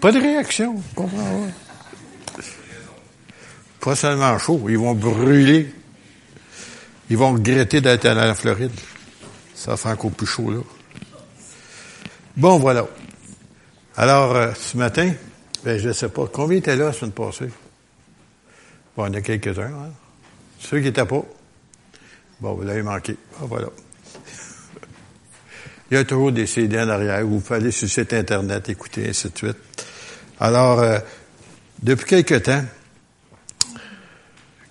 Pas de réaction, comprends pas. seulement chaud, ils vont brûler. Ils vont regretter d'être à la Floride. Ça fait encore plus chaud, là. Bon, voilà. Alors, euh, ce matin, ben, je ne sais pas. Combien étaient là la semaine passée? Bon, il y en a quelques-uns, hein? Ceux qui n'étaient pas. Bon, vous l'avez manqué. Ah, voilà. Il y a toujours des CD en arrière. Vous pouvez aller sur le site Internet, écouter, ainsi de suite. Alors, euh, depuis quelque temps,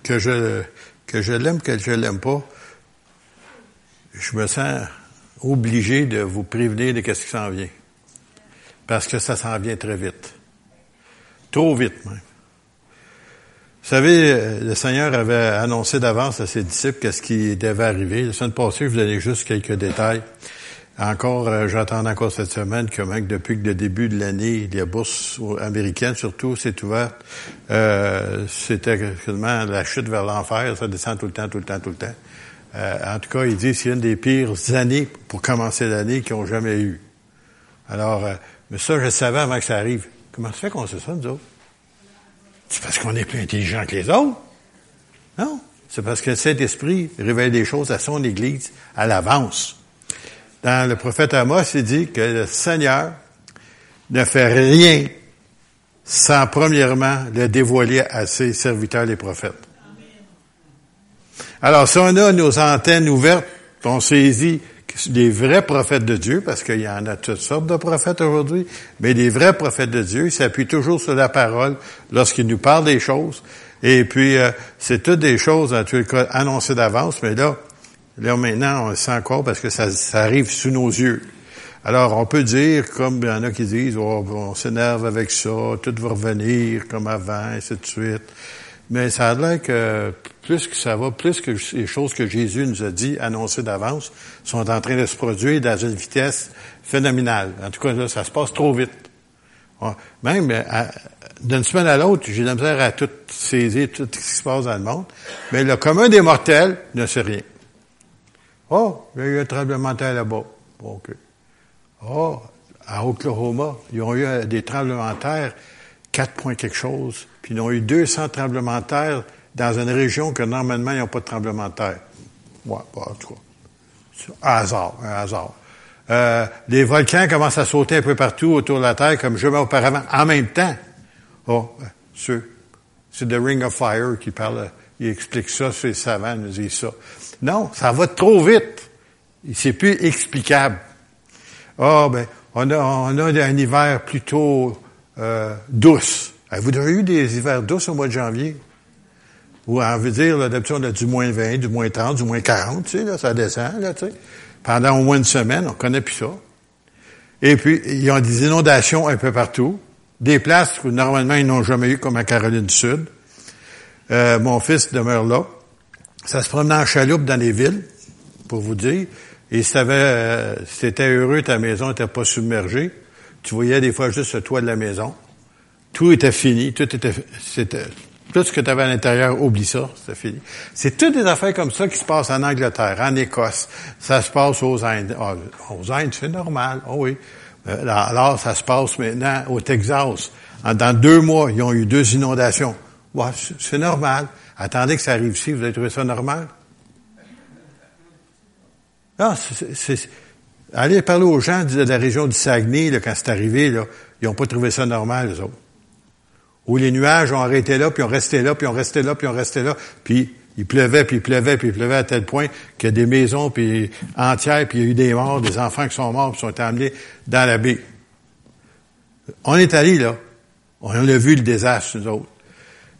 que je, que je l'aime, que je l'aime pas, je me sens obligé de vous prévenir de ce qui s'en vient. Parce que ça s'en vient très vite. Trop vite, même. Vous savez, euh, le Seigneur avait annoncé d'avance à ses disciples qu'est-ce qui devait arriver. La semaine passée, je vous donnais juste quelques détails. Encore, euh, j'attends encore cette semaine que même depuis le début de l'année, les bourses américaines surtout s'est ouverte. Euh, c'était quasiment la chute vers l'enfer, ça descend tout le temps, tout le temps, tout le temps. Euh, en tout cas, il dit c'est une des pires années pour commencer l'année qu'ils ont jamais eu. Alors, euh, mais ça, je savais avant que ça arrive. Comment ça fait qu'on sait ça, nous autres? C'est parce qu'on est plus intelligent que les autres? Non? C'est parce que cet esprit révèle des choses à son Église à l'avance. Dans le prophète Amos, il dit que le Seigneur ne fait rien sans premièrement le dévoiler à ses serviteurs les prophètes. Alors, si on a nos antennes ouvertes, on saisit des vrais prophètes de Dieu, parce qu'il y en a toutes sortes de prophètes aujourd'hui, mais des vrais prophètes de Dieu, s'appuient toujours sur la parole lorsqu'ils nous parlent des choses. Et puis, euh, c'est toutes des choses, en tout cas, annoncées d'avance, mais là, Là, maintenant, on le sent encore parce que ça, arrive sous nos yeux. Alors, on peut dire, comme il y en a qui disent, oh, on s'énerve avec ça, tout va revenir comme avant, et ainsi de suite. Mais ça a l'air que plus que ça va, plus que les choses que Jésus nous a dit, annoncées d'avance, sont en train de se produire dans une vitesse phénoménale. En tout cas, là, ça se passe trop vite. Même d'une semaine à l'autre, j'ai de la misère à tout saisir, tout ce qui se passe dans le monde. Mais le commun des mortels ne sait rien. Oh, il y a eu un tremblement de terre là-bas. OK. Oh, à Oklahoma, ils ont eu euh, des tremblements de terre, 4 points quelque chose, puis ils ont eu 200 tremblements de terre dans une région que normalement, ils n'ont pas de tremblement de terre. Ouais, en tout cas. Un hasard, un hasard. Euh, les volcans commencent à sauter un peu partout autour de la Terre, comme jamais auparavant, en même temps. Oh, euh, c'est The Ring of Fire qui parle, il explique ça, c'est savant, nous dit ça. Non, ça va trop vite. C'est plus explicable. Ah, ben, on a, on a un hiver plutôt euh, douce. Vous avez eu des hivers douces au mois de janvier? Ou on veut dire, d'habitude, on a du moins 20, du moins 30, du moins 40, tu sais, là, ça descend, là, tu sais. Pendant au moins une semaine, on connaît plus ça. Et puis, ils ont des inondations un peu partout. Des places où normalement ils n'ont jamais eu, comme à Caroline du Sud. Euh, mon fils demeure là. Ça se promenait en chaloupe dans les villes, pour vous dire. Et savait, euh, c'était heureux, ta maison n'était pas submergée. Tu voyais des fois juste le toit de la maison. Tout était fini, tout était, c'était, tout ce que tu avais à l'intérieur, oublie ça, c'était fini. C'est toutes des affaires comme ça qui se passent en Angleterre, en Écosse. Ça se passe aux Indes. Ah, aux Indes, c'est normal, oh oui. Euh, alors, ça se passe maintenant au Texas. Dans deux mois, ils ont eu deux inondations. Ouais, c'est normal. Attendez que ça arrive ici, vous avez trouvé ça normal? Non, c'est, allez parler aux gens de la région du Saguenay, là, quand c'est arrivé, ils n'ont pas trouvé ça normal, les autres. Où les nuages ont arrêté là, puis ont resté là, puis ont resté là, puis ont resté là, puis il pleuvait, puis il pleuvait, puis il pleuvait à tel point qu'il y a des maisons puis entières, puis il y a eu des morts, des enfants qui sont morts, puis sont amenés dans la baie. On est allé là. On a vu le désastre, nous autres.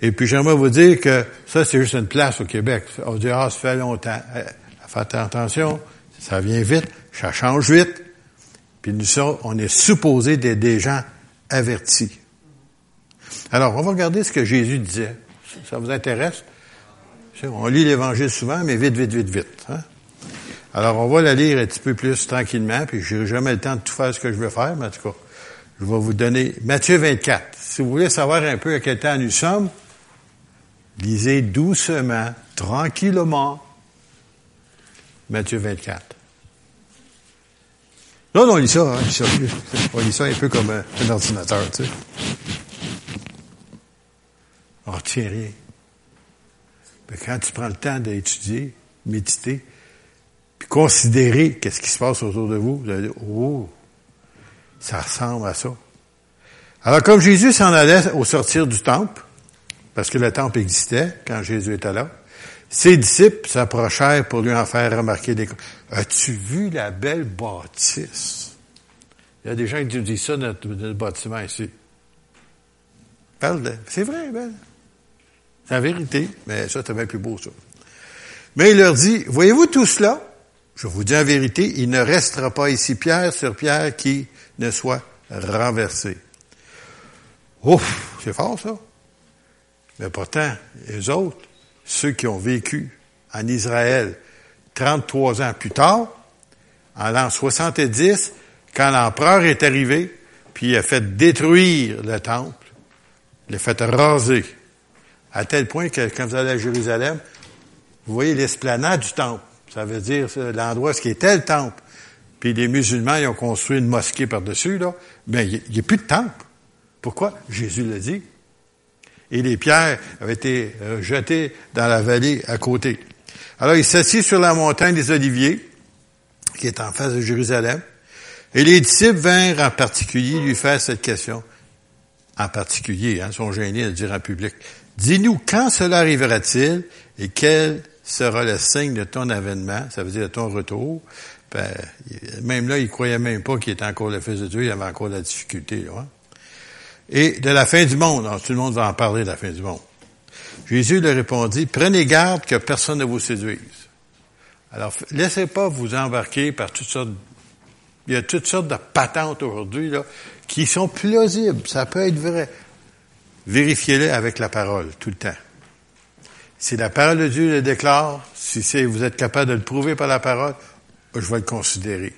Et puis j'aimerais vous dire que ça, c'est juste une place au Québec. On dit, ah, ça fait longtemps. Eh, faites attention, ça vient vite, ça change vite. Puis nous sommes, on est supposé d'être des gens avertis. Alors, on va regarder ce que Jésus disait. Ça vous intéresse? On lit l'Évangile souvent, mais vite, vite, vite, vite. Hein? Alors, on va la lire un petit peu plus tranquillement, puis je n'ai jamais le temps de tout faire ce que je veux faire, mais en tout cas, je vais vous donner Matthieu 24. Si vous voulez savoir un peu à quel temps nous sommes, Lisez doucement, tranquillement, Matthieu 24. Non, non, on lit ça, hein. On lit ça un peu comme un, un ordinateur, tu sais. On retient rien. Mais quand tu prends le temps d'étudier, méditer, puis considérer qu'est-ce qui se passe autour de vous, vous allez dire, oh, ça ressemble à ça. Alors, comme Jésus s'en allait au sortir du temple, parce que le temple existait quand Jésus était là, ses disciples s'approchèrent pour lui en faire remarquer des As-tu vu la belle bâtisse? Il y a des gens qui disent ça, notre, notre bâtiment ici. Parle de... C'est vrai, belle. C'est la vérité, mais ça, c'est bien plus beau, ça. Mais il leur dit, voyez-vous tout cela? Je vous dis la vérité, il ne restera pas ici pierre sur pierre qui ne soit renversé. Ouf, c'est fort, ça. Mais pourtant, les autres, ceux qui ont vécu en Israël 33 ans plus tard, en l'an 70, quand l'empereur est arrivé, puis il a fait détruire le temple, il a fait raser, à tel point que quand vous allez à Jérusalem, vous voyez l'esplanade du temple. Ça veut dire l'endroit ce qui était le temple. Puis les musulmans, ils ont construit une mosquée par-dessus, là. Mais il n'y a plus de temple. Pourquoi? Jésus l'a dit. Et les pierres avaient été euh, jetées dans la vallée à côté. Alors il s'assit sur la montagne des Oliviers, qui est en face de Jérusalem. Et les disciples vinrent en particulier lui faire cette question. En particulier, hein, sont gênés de dire en public. Dis-nous quand cela arrivera-t-il et quel sera le signe de ton avènement, ça veut dire de ton retour? Ben, même là, il croyait même pas qu'il était encore le Fils de Dieu, il avait encore la difficulté. Hein. Et de la fin du monde, alors, tout le monde va en parler de la fin du monde. Jésus leur répondit, prenez garde que personne ne vous séduise. Alors, laissez pas vous embarquer par toutes sortes, il y a toutes sortes de patentes aujourd'hui, là, qui sont plausibles. Ça peut être vrai. Vérifiez-les avec la parole, tout le temps. Si la parole de Dieu le déclare, si vous êtes capable de le prouver par la parole, je vais le considérer.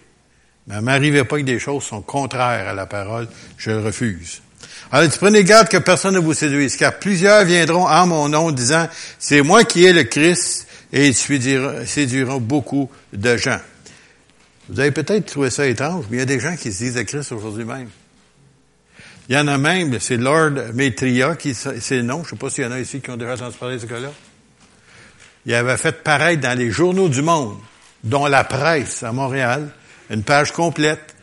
Mais m'arrivez pas que des choses sont contraires à la parole, je le refuse. Alors, tu prenez garde que personne ne vous séduise, car plusieurs viendront en mon nom disant, c'est moi qui ai le Christ, et ils séduiront beaucoup de gens. Vous avez peut-être trouvé ça étrange, mais il y a des gens qui se disent le Christ aujourd'hui même. Il y en a même, c'est Lord Maitreya, qui, c'est le nom, je sais pas s'il y en a ici qui ont déjà entendu parler de ce gars-là. Il avait fait pareil dans les journaux du monde, dont la presse à Montréal, une page complète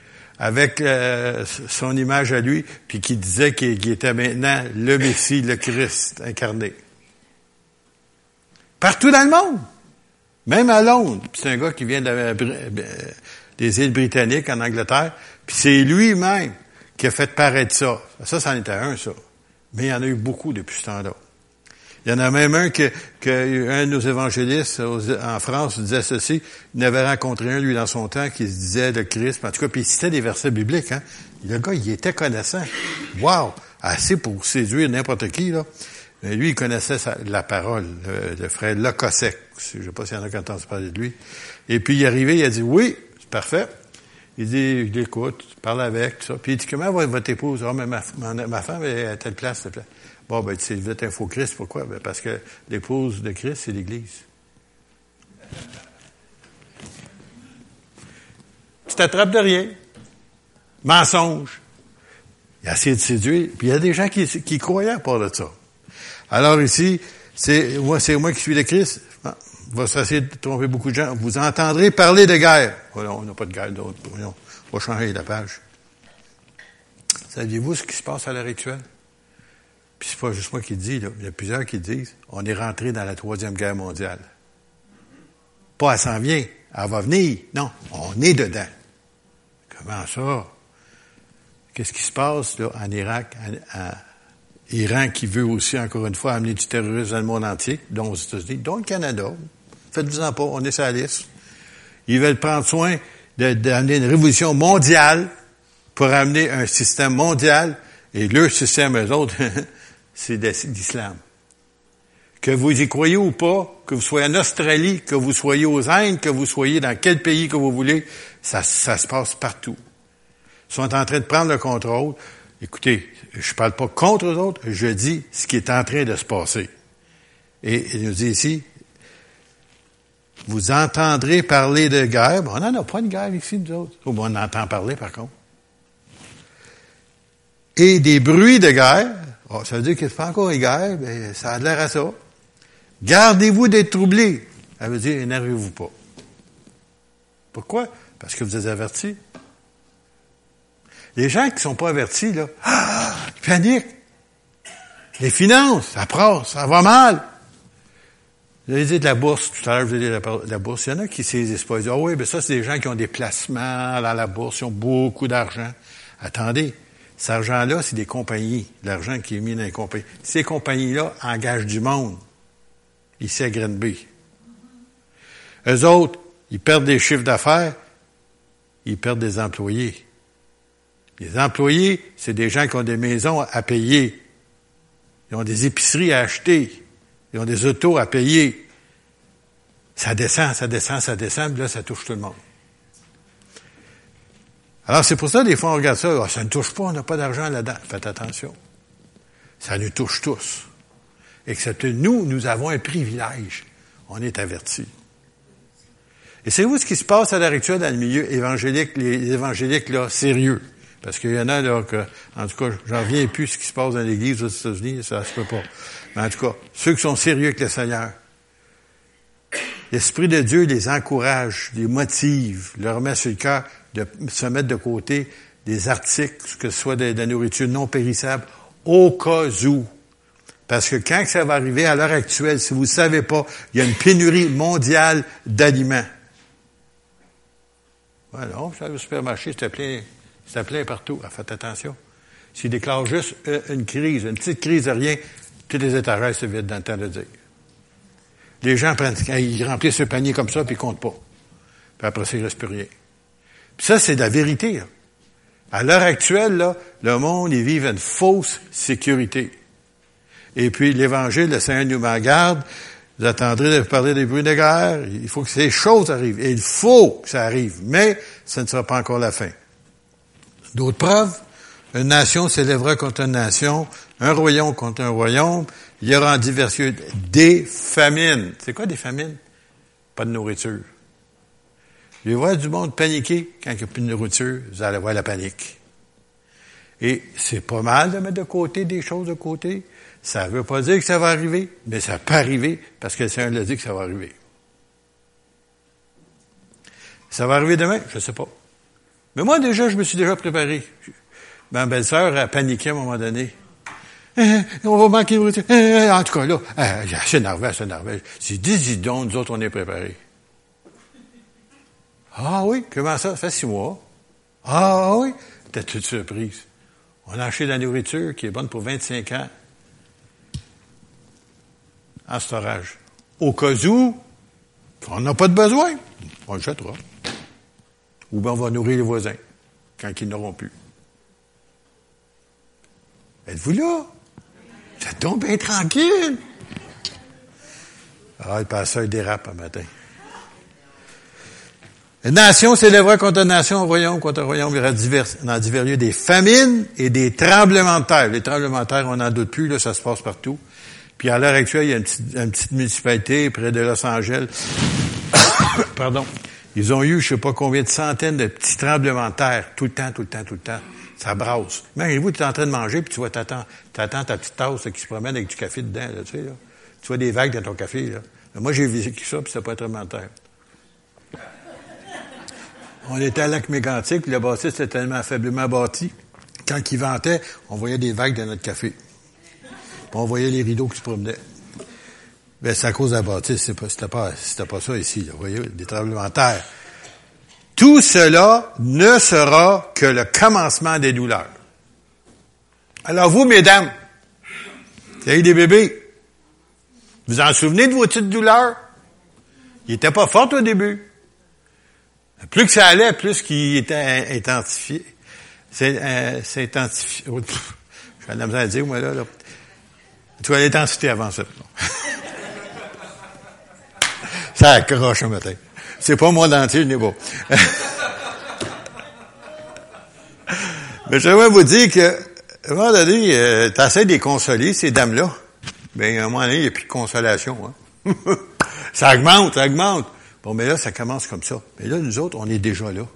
avec euh, son image à lui, puis qui disait qu'il était maintenant le Messie, le Christ incarné. Partout dans le monde, même à Londres. C'est un gars qui vient euh, des îles britanniques en Angleterre, puis c'est lui-même qui a fait paraître ça. Ça, c'en était un, ça. Mais il y en a eu beaucoup depuis ce temps-là. Il y en a même un que, que un de nos évangélistes en France disait ceci. Il avait rencontré un, lui, dans son temps, qui se disait le Christ. En tout cas, puis il citait des versets bibliques. Hein. Le gars, il était connaissant. Wow! Assez pour séduire n'importe qui, là. Mais lui, il connaissait la parole, le, frère Locosec. Je ne sais pas s'il y en a qui entendent parler de lui. Et puis, il est arrivé, il a dit, oui, c'est parfait. Il dit, il écoute, parle avec, tout ça. Puis il dit, comment va votre épouse? Ah, mais ma, ma, femme est à telle place, telle place. Bon, ben, tu sais, vous êtes un faux Christ, pourquoi? Ben, parce que l'épouse de Christ, c'est l'Église. Tu t'attrapes de rien. Mensonge. Il a essayé de séduire. Puis il y a des gens qui, croyaient à part de ça. Alors ici, c'est moi, c'est moi qui suis le Christ. Ah, va essayer de tromper beaucoup de gens. Vous entendrez parler de guerre. Oh on n'a pas de guerre d'autre. On va changer la page. Saviez-vous ce qui se passe à l'heure actuelle? Puis c'est pas juste moi qui le dis, là. il y a plusieurs qui disent, on est rentré dans la troisième guerre mondiale. Pas elle s'en vient, elle va venir. Non, on est dedans. Comment ça? Qu'est-ce qui se passe là, en Irak, en, Iran qui veut aussi, encore une fois, amener du terrorisme dans le monde entier, dont aux États-Unis, dont le Canada? Faites-vous-en pas, on est sur. Ils veulent prendre soin d'amener une révolution mondiale pour amener un système mondial, et leur système, eux autres, c'est l'islam. Que vous y croyez ou pas, que vous soyez en Australie, que vous soyez aux Indes, que vous soyez dans quel pays que vous voulez, ça, ça se passe partout. Ils sont en train de prendre le contrôle. Écoutez, je parle pas contre eux autres, je dis ce qui est en train de se passer. Et il nous dit ici, vous entendrez parler de guerre. on n'en a pas de guerre ici, nous autres. on en entend parler, par contre. Et des bruits de guerre. Oh, ça veut dire qu'il a pas encore guerre, mais ça a l'air à ça. Gardez-vous d'être troublés. Ça veut dire, énervez-vous pas. Pourquoi? Parce que vous êtes avertis. Les gens qui sont pas avertis, là, ah, ils paniquent. Les finances, ça prend, ça va mal. Vous avez dit de la bourse, tout à l'heure, vous avez dit de la, bourse. Il y en a qui saisissent pas. Ils disent, ah oui, mais ça, c'est des gens qui ont des placements dans la bourse, ils ont beaucoup d'argent. Attendez, cet argent-là, c'est des compagnies, l'argent qui est mis dans les compagnies. Ces compagnies-là engagent du monde, ici à Grenby. Eux autres, ils perdent des chiffres d'affaires, ils perdent des employés. Les employés, c'est des gens qui ont des maisons à payer. Ils ont des épiceries à acheter. Ils ont des autos à payer. Ça descend, ça descend, ça descend, puis là, ça touche tout le monde. Alors, c'est pour ça, des fois, on regarde ça, ah, ça ne touche pas, on n'a pas d'argent là-dedans. Faites attention. Ça nous touche tous. Excepté nous, nous avons un privilège. On est avertis. Et c'est vous ce qui se passe à l'heure actuelle dans le milieu évangélique, les évangéliques, là, sérieux? Parce qu'il y en a, là, que, en tout cas, j'en reviens plus ce qui se passe dans l'Église aux États-Unis, ça se peut pas. Mais en tout cas, ceux qui sont sérieux avec le Seigneur, l'Esprit de Dieu les encourage, les motive, leur met sur le cœur de se mettre de côté des articles, que ce soit de, la nourriture non périssable, au cas où. Parce que quand ça va arriver à l'heure actuelle, si vous ne savez pas, il y a une pénurie mondiale d'aliments. Voilà, ça le supermarché, c'était plein, c'était plein partout. Ah, faites attention. S'il déclare juste euh, une crise, une petite crise de rien, tous les étagères se vident dans le temps de dire. Les gens prennent, ils remplissent ce panier comme ça, puis ils comptent pas. Puis après ça, il ne reste plus rien. Ça, c'est la vérité. À l'heure actuelle, là, le monde, il vit une fausse sécurité. Et puis, l'Évangile, le Seigneur nous met garde. Vous attendrez de parler des bruits de guerre. Il faut que ces choses arrivent. Et il faut que ça arrive. Mais, ce ne sera pas encore la fin. D'autres preuves? Une nation s'élèvera contre une nation, un royaume contre un royaume. Il y aura en diversité des famines. C'est quoi des famines? Pas de nourriture. Je vois du monde paniquer quand il n'y a plus de nourriture. Vous allez voir la panique. Et c'est pas mal de mettre de côté des choses de côté. Ça ne veut pas dire que ça va arriver, mais ça peut arriver parce que le Seigneur l'a dit que ça va arriver. Ça va arriver demain? Je ne sais pas. Mais moi, déjà, je me suis déjà préparé. Ma belle-sœur a paniqué à un moment donné. Eh, on va manquer de nourriture. Eh, en tout cas, là, elle s'énervait, elle s'énervait. J'ai dit, dis donc, nous autres, on est préparés. Ah oui, comment ça? Ça fait six mois. Ah oui, t'es toute surprise? On a acheté de la nourriture qui est bonne pour 25 ans en storage. Au cas où, on n'a pas de besoin, on le jettera. Ou bien on va nourrir les voisins quand ils n'auront plus. Êtes-vous là? Ça tombe bien tranquille. Ah, le passeur dérape un matin. Une nation s'élèvera contre une nation, royaume contre royaume, il y aura divers, dans divers lieux des famines et des tremblements de terre. Les tremblements de terre, on n'en doute plus, là, ça se passe partout. Puis à l'heure actuelle, il y a une petite, municipalité près de Los Angeles. Pardon. Ils ont eu, je sais pas combien de centaines de petits tremblements de terre, tout le temps, tout le temps, tout le temps. Ça brasse. Imaginez-vous, tu es en train de manger, puis tu vois, t'attends, t'attends ta petite tasse qui se promène avec du café dedans, là, tu sais, là. Tu vois des vagues dans ton café, là. Moi, j'ai visité ça, puis c'était pas de terre. On était à Lac Mégantic, puis le bâtisse était tellement faiblement bâti. Quand il ventait, on voyait des vagues dans notre café. On voyait les rideaux qui se promenaient. Ben, c'est à cause de la bâtisse, c'était pas, c'était pas, pas ça ici, vous voyez, des tremblements de terre. Tout cela ne sera que le commencement des douleurs. Alors vous, mesdames, qui avez des bébés, vous en souvenez de vos petites douleurs? Ils n'étaient pas fortes au début. Plus que ça allait, plus qu'il était identifié. C'est euh, identifié. Oh, J'ai la misère à dire, moi, là. là. Tu vois l'intensité avant ça. ça accroche un matin. C'est pas moi d'entier le niveau. Mais j'aimerais vous dire que, à un moment donné, euh, de les consoler, ces dames-là. Ben, à un moment donné, il n'y a plus de consolation. Hein? ça augmente, ça augmente. Bon, mais là, ça commence comme ça. Mais là, nous autres, on est déjà là.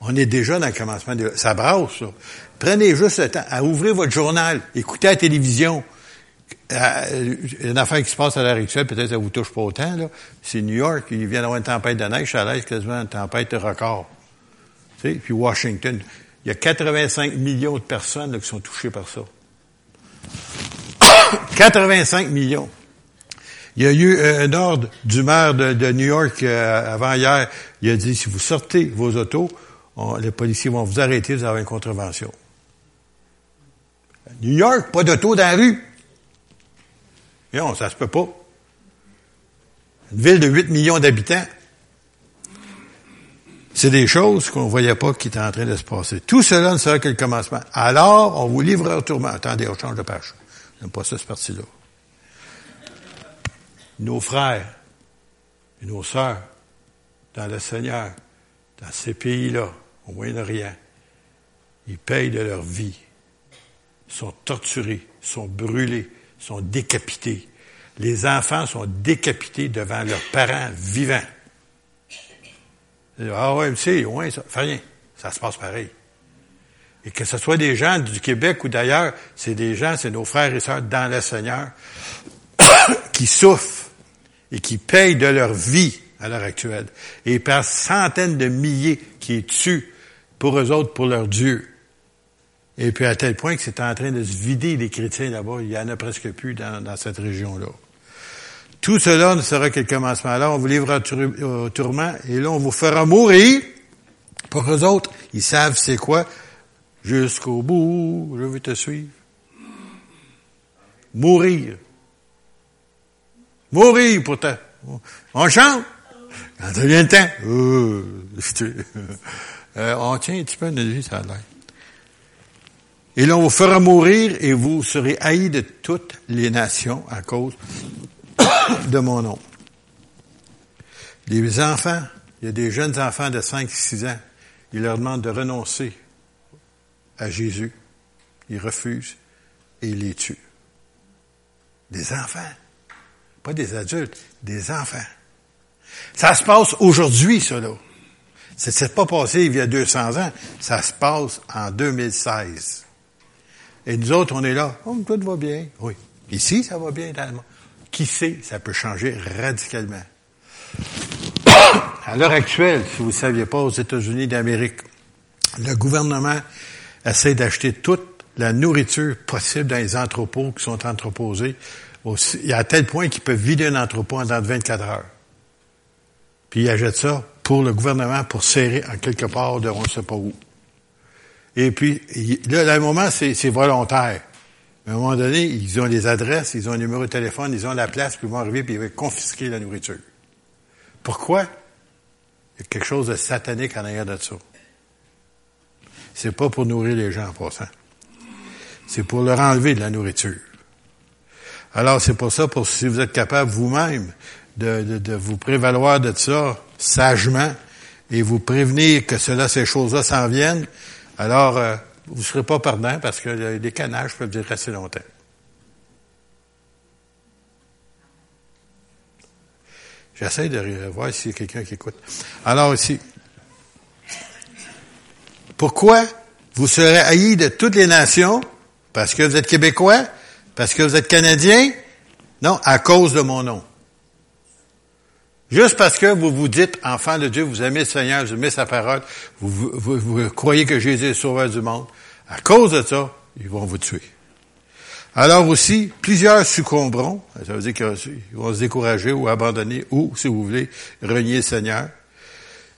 On est déjà dans le commencement. De... Ça brasse, ça. Prenez juste le temps à ouvrir votre journal, écoutez la télévision. Euh, une affaire qui se passe à l'heure actuelle, peut-être ça vous touche pas autant, là. C'est New York, il vient d'avoir une tempête de neige, ça l'air quasiment une tempête de record. Tu sais, puis Washington. Il y a 85 millions de personnes là, qui sont touchées par ça. 85 millions. Il y a eu un ordre du maire de, New York euh, avant hier. Il a dit, si vous sortez vos autos, les policiers vont vous arrêter, vous avez une contravention. New York, pas d'auto dans la rue. Non, ça se peut pas. Une ville de 8 millions d'habitants. C'est des choses qu'on ne voyait pas qui étaient en train de se passer. Tout cela ne sera que le commencement. Alors, on vous livre un tourment. Attendez, on change de page. J'aime pas ça, cette partie-là. Nos frères et nos sœurs dans le Seigneur, dans ces pays-là, au Moyen-Orient, ils payent de leur vie, sont torturés, sont brûlés, sont décapités. Les enfants sont décapités devant leurs parents vivants. Ah ouais, c'est loin, ça. Fait rien. Ça se passe pareil. Et que ce soit des gens du Québec ou d'ailleurs, c'est des gens, c'est nos frères et sœurs dans le Seigneur qui souffrent et qui payent de leur vie à l'heure actuelle. Et par centaines de milliers qui tuent pour eux autres, pour leur Dieu. Et puis à tel point que c'est en train de se vider les chrétiens là-bas. Il y en a presque plus dans, dans cette région-là. Tout cela ne sera que le commencement. Alors, on vous livrera au tourment et là, on vous fera mourir. Pour eux autres, ils savent c'est quoi. Jusqu'au bout, je vais te suivre. Mourir. Mourir pour toi. On chante? Quand ça vient le temps. Euh, euh, on tient un petit peu notre vie, ça a l'air. Et là, on vous fera mourir et vous serez haïs de toutes les nations à cause de mon nom. Les enfants, il y a des jeunes enfants de 5, 6 ans, ils leur demandent de renoncer à Jésus. Ils refusent et ils les tuent. Des enfants. Pas des adultes, des enfants. Ça se passe aujourd'hui. Ça ne s'est pas passé il y a 200 ans. Ça se passe en 2016. Et nous autres, on est là. Oh, tout va bien. Oui. Ici, ça va bien dans Qui sait, ça peut changer radicalement. À l'heure actuelle, si vous ne saviez pas, aux États-Unis d'Amérique, le gouvernement essaie d'acheter toute la nourriture possible dans les entrepôts qui sont entreposés. Il y a à tel point qu'ils peuvent vider un entrepôt en dans 24 heures. Puis ils achètent ça pour le gouvernement pour serrer en quelque part de on ne sait pas où. Et puis, là, à un moment, c'est volontaire. À un moment donné, ils ont les adresses, ils ont un numéro de téléphone, ils ont la place, puis ils vont arriver, puis ils vont confisquer la nourriture. Pourquoi? Il y a quelque chose de satanique en arrière de ça. C'est pas pour nourrir les gens en passant. C'est pour leur enlever de la nourriture. Alors, c'est pour ça, pour si vous êtes capable vous-même de, de, vous prévaloir de ça sagement et vous prévenir que cela, ces choses-là s'en viennent, alors euh, vous ne serez pas perdant parce que les canages peuvent durer assez longtemps. J'essaie de voir s'il y a quelqu'un qui écoute. Alors ici, pourquoi vous serez haïs de toutes les nations? Parce que vous êtes Québécois? Parce que vous êtes Canadiens? Non, à cause de mon nom. Juste parce que vous vous dites enfant de Dieu, vous aimez le Seigneur, vous aimez sa parole, vous, vous, croyez que Jésus est sauveur du monde, à cause de ça, ils vont vous tuer. Alors aussi, plusieurs succomberont, ça veut dire qu'ils vont se décourager ou abandonner, ou, si vous voulez, renier le Seigneur,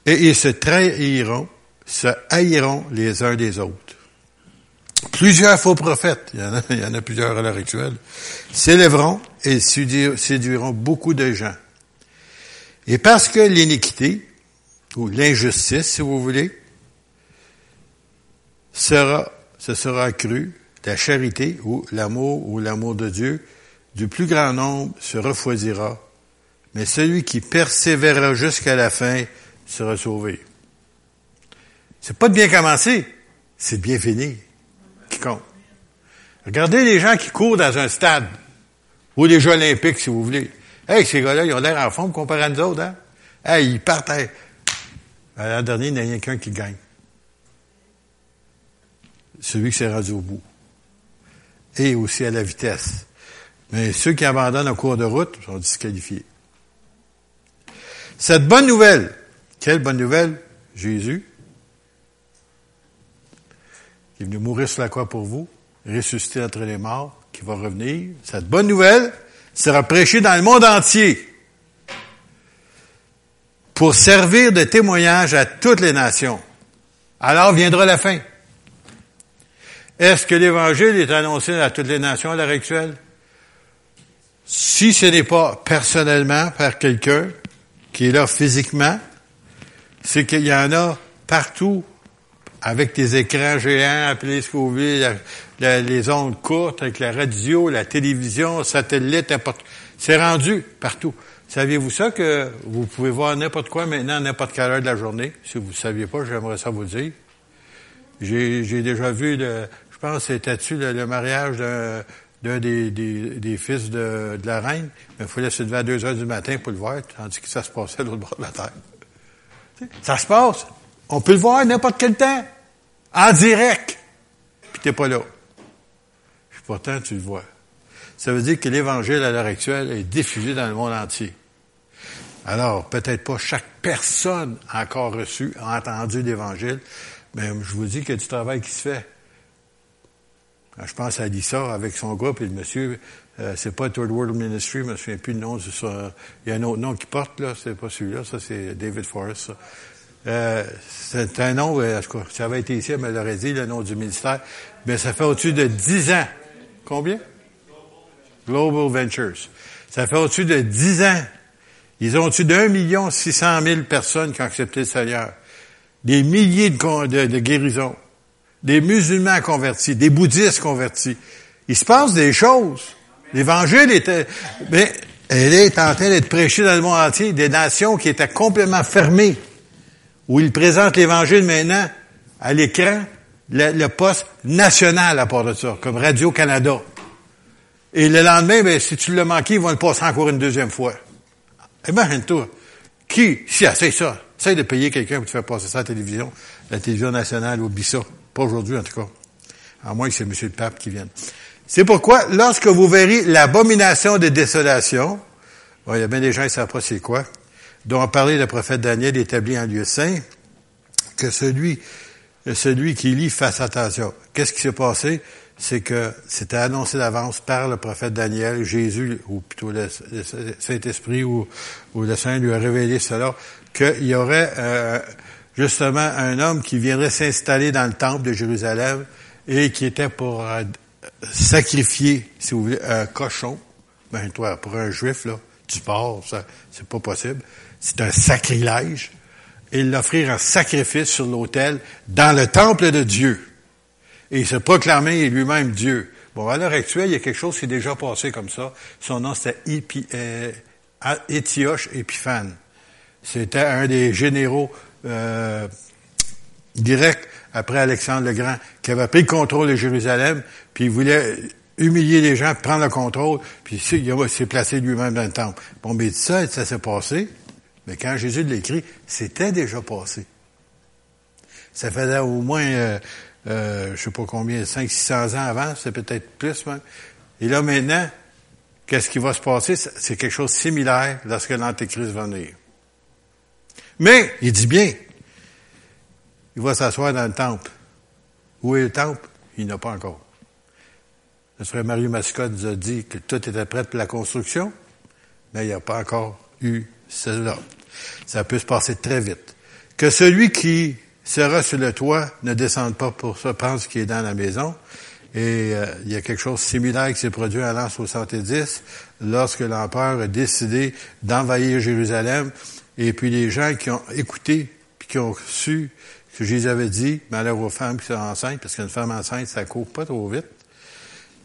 et ils se trahiront, se haïront les uns des autres. Plusieurs faux prophètes, il y en a, plusieurs à l'heure actuelle, s'élèveront et séduiront beaucoup de gens. Et parce que l'iniquité, ou l'injustice, si vous voulez, sera, ce sera accru, la charité ou l'amour ou l'amour de Dieu du plus grand nombre se refroidira, mais celui qui persévérera jusqu'à la fin sera sauvé. C'est pas de bien commencer, c'est de bien finir qui compte. Regardez les gens qui courent dans un stade, ou les Jeux olympiques, si vous voulez. Hey, ces gars-là, ils ont l'air en forme comparé à nous autres, hein? Hey, ils partent. À l'an dernier, il n'y a qu'un qui gagne. Celui qui s'est rendu au bout. Et aussi à la vitesse. Mais ceux qui abandonnent en cours de route sont disqualifiés. Cette bonne nouvelle, quelle bonne nouvelle? Jésus, qui est venu mourir sur la croix pour vous, ressuscité entre les morts, qui va revenir. Cette bonne nouvelle sera prêchée dans le monde entier pour servir de témoignage à toutes les nations. Alors viendra la fin. Est-ce que l'Évangile est annoncé à toutes les nations à l'heure actuelle? Si ce n'est pas personnellement par quelqu'un qui est là physiquement, c'est qu'il y en a partout avec des écrans géants appelés ce les ondes courtes, avec la radio, la télévision, satellite, n'importe. C'est rendu partout. Saviez-vous ça que vous pouvez voir n'importe quoi maintenant n'importe quelle heure de la journée? Si vous ne saviez pas, j'aimerais ça vous dire. J'ai déjà vu, le, je pense c'était-tu le, le, mariage d'un des, des, des, fils de, de, la reine? Mais il fallait se lever à 2 heures du matin pour le voir, tandis que ça se passait à l'autre bord de la terre. Ça se passe. On peut le voir n'importe quel temps. En direct. Puis t'es pas là. Puis pourtant, tu le vois. Ça veut dire que l'Évangile à l'heure actuelle est diffusé dans le monde entier. Alors, peut-être pas chaque personne a encore reçu, a entendu l'Évangile, mais je vous dis qu'il y a du travail qui se fait. Je pense à Lisa avec son groupe et le monsieur, euh, c'est pas Third World Ministry, je me souviens plus le nom. Il y a un autre nom qui porte, là, c'est pas celui-là, ça c'est David Forrest. Euh, c'est un nom, euh, ça avait été ici, elle me l'aurait dit, le nom du ministère, mais ça fait au-dessus de dix ans. Combien? Global Ventures. Ça fait au-dessus de dix ans ils ont au-dessus d'un million six cent mille personnes qui ont accepté le Seigneur. Des milliers de, guérisons. Des musulmans convertis, des bouddhistes convertis. Il se passe des choses. L'Évangile était, mais elle est en train d'être prêchée dans le monde entier. Des nations qui étaient complètement fermées, où ils présentent l'Évangile maintenant à l'écran, le, poste national à part de ça, comme Radio-Canada. Et le lendemain, ben, si tu l'as manqué, ils vont le passer encore une deuxième fois. Imagine-toi. Qui, si c'est ça, essaye de payer quelqu'un pour te faire passer ça à la télévision, la télévision nationale, oublie ça. Pas aujourd'hui, en tout cas. À moins que c'est M. le Pape qui vienne. C'est pourquoi, lorsque vous verrez l'abomination des désolations, bon, il y a bien des gens qui savent pas c'est quoi, dont a parlé le prophète Daniel établi en lieu saint, que celui, celui qui lit fasse attention. Qu'est-ce qui s'est passé? c'est que c'était annoncé d'avance par le prophète Daniel, Jésus, ou plutôt le, Saint-Esprit, ou, le Saint lui a révélé cela, qu'il y aurait euh, justement un homme qui viendrait s'installer dans le temple de Jérusalem et qui était pour euh, sacrifier, si vous voulez, un cochon. Ben toi, pour un juif, là, porc, ça, c'est pas possible. C'est un sacrilège. Et l'offrir en sacrifice sur l'autel dans le temple de Dieu et il se proclamait lui-même Dieu. Bon, à l'heure actuelle, il y a quelque chose qui est déjà passé comme ça. Son nom, c'était euh, Étioche Épiphane. C'était un des généraux euh, directs après Alexandre le Grand, qui avait pris le contrôle de Jérusalem, puis il voulait humilier les gens, prendre le contrôle, puis il s'est placé lui-même dans le temple. Bon, mais ça, ça s'est passé, mais quand Jésus l'écrit, c'était déjà passé. Ça faisait au moins euh, euh, je sais pas combien, 500-600 ans avant, c'est peut-être plus même. Et là maintenant, qu'est-ce qui va se passer? C'est quelque chose de similaire lorsque l'Antéchrist va venir. Mais, il dit bien, il va s'asseoir dans le temple. Où est le temple? Il n'a pas encore. Le frère Mario Mascotte nous a dit que tout était prêt pour la construction, mais il n'y a pas encore eu cela. Ça peut se passer très vite. Que celui qui sera sur le toit, ne descende pas pour ça, pense qu'il est dans la maison. Et euh, il y a quelque chose de similaire qui s'est produit en l'an 70, lorsque l'empereur a décidé d'envahir Jérusalem. Et puis les gens qui ont écouté, puis qui ont su ce que Jésus avait dit, malheur aux femmes qui sont enceintes, parce qu'une femme enceinte, ça court pas trop vite.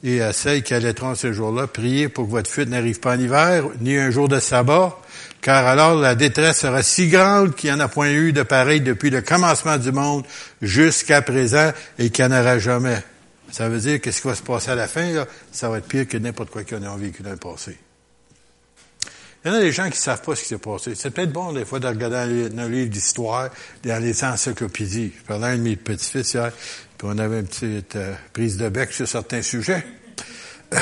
Et à celles qui allaiteront ces jours-là, priez pour que votre fuite n'arrive pas en hiver, ni un jour de sabbat, car alors la détresse sera si grande qu'il n'y en a point eu de pareil depuis le commencement du monde jusqu'à présent et qu'il n'y en aura jamais. Ça veut dire que ce qui va se passer à la fin, là, ça va être pire que n'importe quoi qu'on a vécu dans le passé. Il y en a des gens qui savent pas ce qui s'est passé. C'est peut-être bon, des fois, de regarder dans les livres d'histoire, dans les encyclopédies. Je parlais à un de mes petits-fils hier, puis on avait une petite euh, prise de bec sur certains sujets. Euh,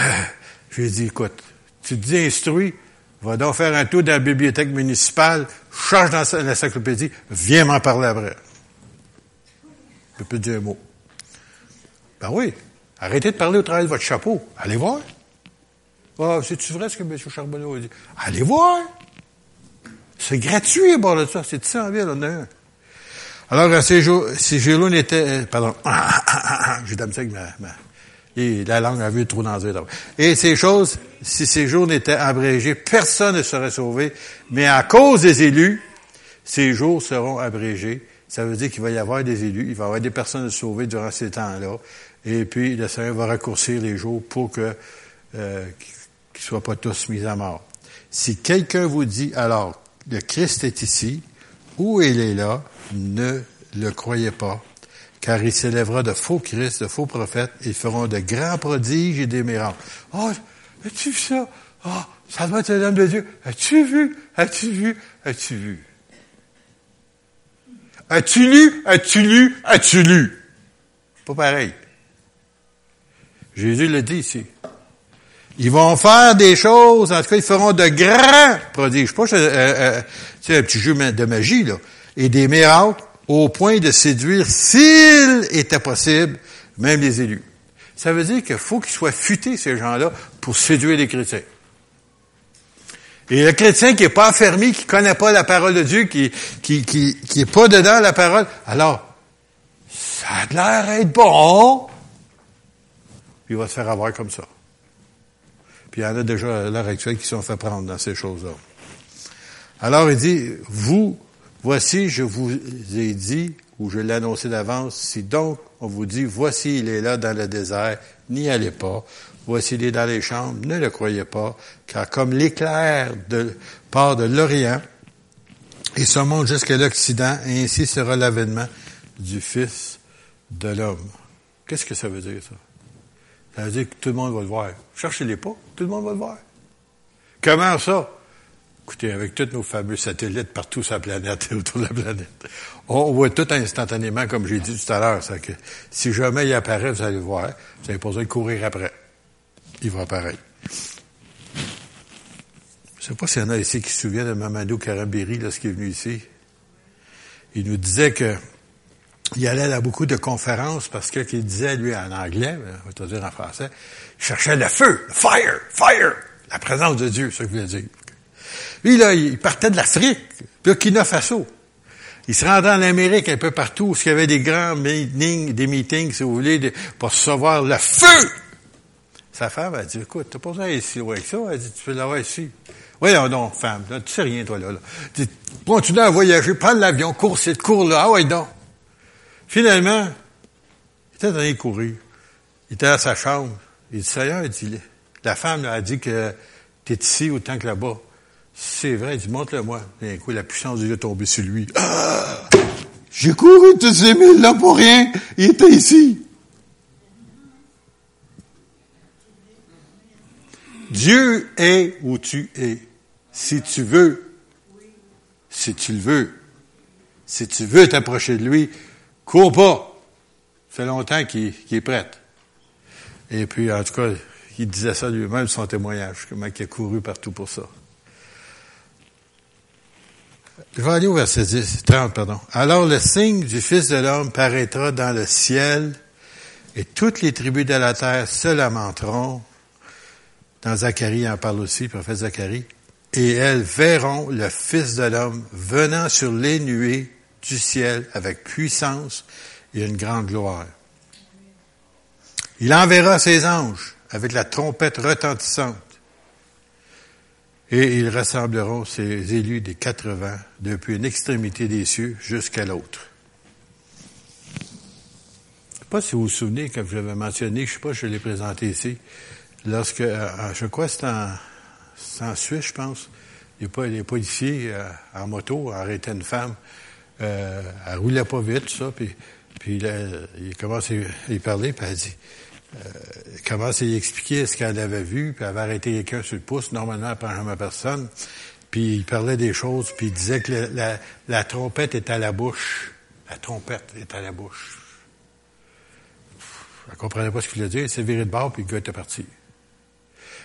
je lui ai dit, écoute, tu te dis instruit, va donc faire un tour dans la bibliothèque municipale, charge dans l'encyclopédie, viens m'en parler après. Je peux dire un mot. Ben oui, arrêtez de parler au travers de votre chapeau. Allez voir. Ah, c'est-tu vrai ce que M. Charbonneau a dit? Allez voir! C'est gratuit à bord de ça. C'est 100 000, on a un. Alors, ces jours, ces jours-là, on était, euh, pardon, j'ai de avec ma, ma et la langue a vu trop dans le Et ces choses, si ces jours n'étaient abrégés, personne ne serait sauvé. Mais à cause des élus, ces jours seront abrégés. Ça veut dire qu'il va y avoir des élus, il va y avoir des personnes sauvées durant ces temps-là. Et puis, le Seigneur va raccourcir les jours pour que euh, qu'ils ne soient pas tous mis à mort. Si quelqu'un vous dit, alors, le Christ est ici, ou il est là, ne le croyez pas, car il s'élèvera de faux Christ, de faux prophètes, ils feront de grands prodiges et des miracles. Oh, as-tu vu ça? Oh, ça doit être l'homme de Dieu. As-tu vu? As-tu vu? As-tu vu? As-tu lu? As-tu lu? As-tu lu? Pas pareil. Jésus le dit ici. Ils vont faire des choses, en tout cas, ils feront de grands prodiges. Pas euh, euh, euh un petit jeu de magie, là. Et des miracles au point de séduire, s'il était possible, même les élus. Ça veut dire qu'il faut qu'ils soient futés, ces gens-là, pour séduire les chrétiens. Et le chrétien qui est pas affermi, qui connaît pas la parole de Dieu, qui, qui, qui, qui est pas dedans la parole, alors, ça a l'air d'être bon. Il va se faire avoir comme ça. Puis il y en a déjà à l'heure actuelle qui sont fait prendre dans ces choses-là. Alors il dit, vous, voici, je vous ai dit, ou je l'ai annoncé d'avance, si donc on vous dit, voici, il est là dans le désert, n'y allez pas. Voici, il est dans les chambres, ne le croyez pas, car comme l'éclair de, part de l'Orient et se monte jusqu'à l'Occident, ainsi sera l'avènement du Fils de l'homme. Qu'est-ce que ça veut dire, ça? Ça veut dire que tout le monde va le voir. Cherchez-les pas, tout le monde va le voir. Comment ça? Écoutez, avec tous nos fameux satellites partout sur la planète et autour de la planète, on voit tout instantanément, comme j'ai dit tout à l'heure. si jamais il apparaît, vous allez le voir. Vous n'avez pas besoin de courir après. Il va apparaître. Je ne sais pas s'il y en a ici qui se souviennent de Mamadou Karabiri lorsqu'il est venu ici. Il nous disait que il allait à beaucoup de conférences parce que qu'il disait, lui, en anglais, on va dire en français, il cherchait le feu, le fire, fire, la présence de Dieu, c'est ce que je voulais dire. Lui, là, il partait de l'Afrique, Burkina Faso. Il se rendait en Amérique un peu partout où il y avait des grands meetings, des meetings, si vous voulez, pour recevoir le feu. Sa femme a dit, écoute, t'as pas besoin ici loin que ça. Elle dit, tu peux l'avoir ici. Voyons donc, femme, là, tu sais rien, toi, là. là. Dis, continue à voyager, prends l'avion, cours cette cours là. Ah ouais, donc. Finalement, il était en train de courir. Il était à sa chambre. Il dit, Seigneur, il dit, la femme a dit que tu es ici autant que là-bas. C'est vrai, il dit, montre-le-moi. D'un coup, la puissance de Dieu est tombée sur lui. Ah! J'ai couru tous ces mille là pour rien. Il était ici. Dieu est où tu es. Si tu veux, si tu le veux, si tu veux t'approcher de lui, Cours pas. Ça fait longtemps qu'il est prêt. Et puis, en tout cas, il disait ça lui-même, son témoignage, comment il a couru partout pour ça. Je vais aller au verset 10, 30, pardon. Alors le signe du Fils de l'homme paraîtra dans le ciel, et toutes les tribus de la terre se lamenteront. Dans Zacharie, en parle aussi, le prophète Zacharie. Et elles verront le Fils de l'homme venant sur les nuées du ciel avec puissance et une grande gloire. Il enverra ses anges avec la trompette retentissante et ils rassembleront ses élus des quatre vents depuis une extrémité des cieux jusqu'à l'autre. Je ne sais pas si vous vous souvenez, comme je l'avais mentionné, je ne sais pas je l'ai présenté ici, lorsque, euh, je crois que c'est en, Suisse, je pense, les, policiers euh, en moto arrêtaient une femme euh, elle roulait pas vite, ça, puis, puis il commence à y parler, puis elle dit, euh, il commence à y expliquer ce qu'elle avait vu, puis elle avait arrêté quelqu'un sur le pouce. Normalement, elle prend jamais personne. puis il parlait des choses, puis il disait que la, la, trompette est à la bouche. La trompette est à la bouche. Elle comprenait pas ce qu'il voulait dire, elle s'est virée de bord, puis le gars était parti.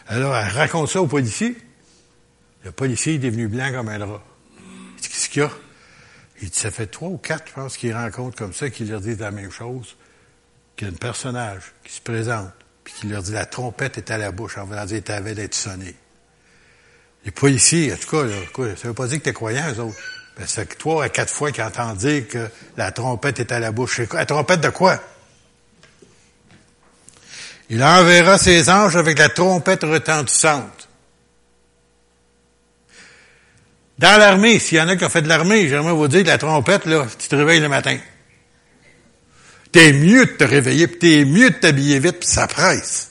Alors, elle raconte ça au policier. Le policier est devenu blanc comme un drap. Qu'est-ce qu'il y a? Il dit, ça fait trois ou quatre, je pense, qu'il rencontre comme ça, qu'il leur dit la même chose, qu'il y a un personnage qui se présente, puis qui leur dit, la trompette est à la bouche, en voulant dire, t'avais d'être sonné. Les policiers, en tout cas, là, ça veut pas dire que t'es croyant, eux autres. Ben, c'est trois à quatre fois qu'ils entendent dire que la trompette est à la bouche. La trompette de quoi? Il enverra ses anges avec la trompette retentissante. Dans l'armée, s'il y en a qui ont fait de l'armée, j'aimerais vous dire la trompette, là, tu te réveilles le matin. T'es mieux de te réveiller, puis t'es mieux de t'habiller vite, puis ça presse.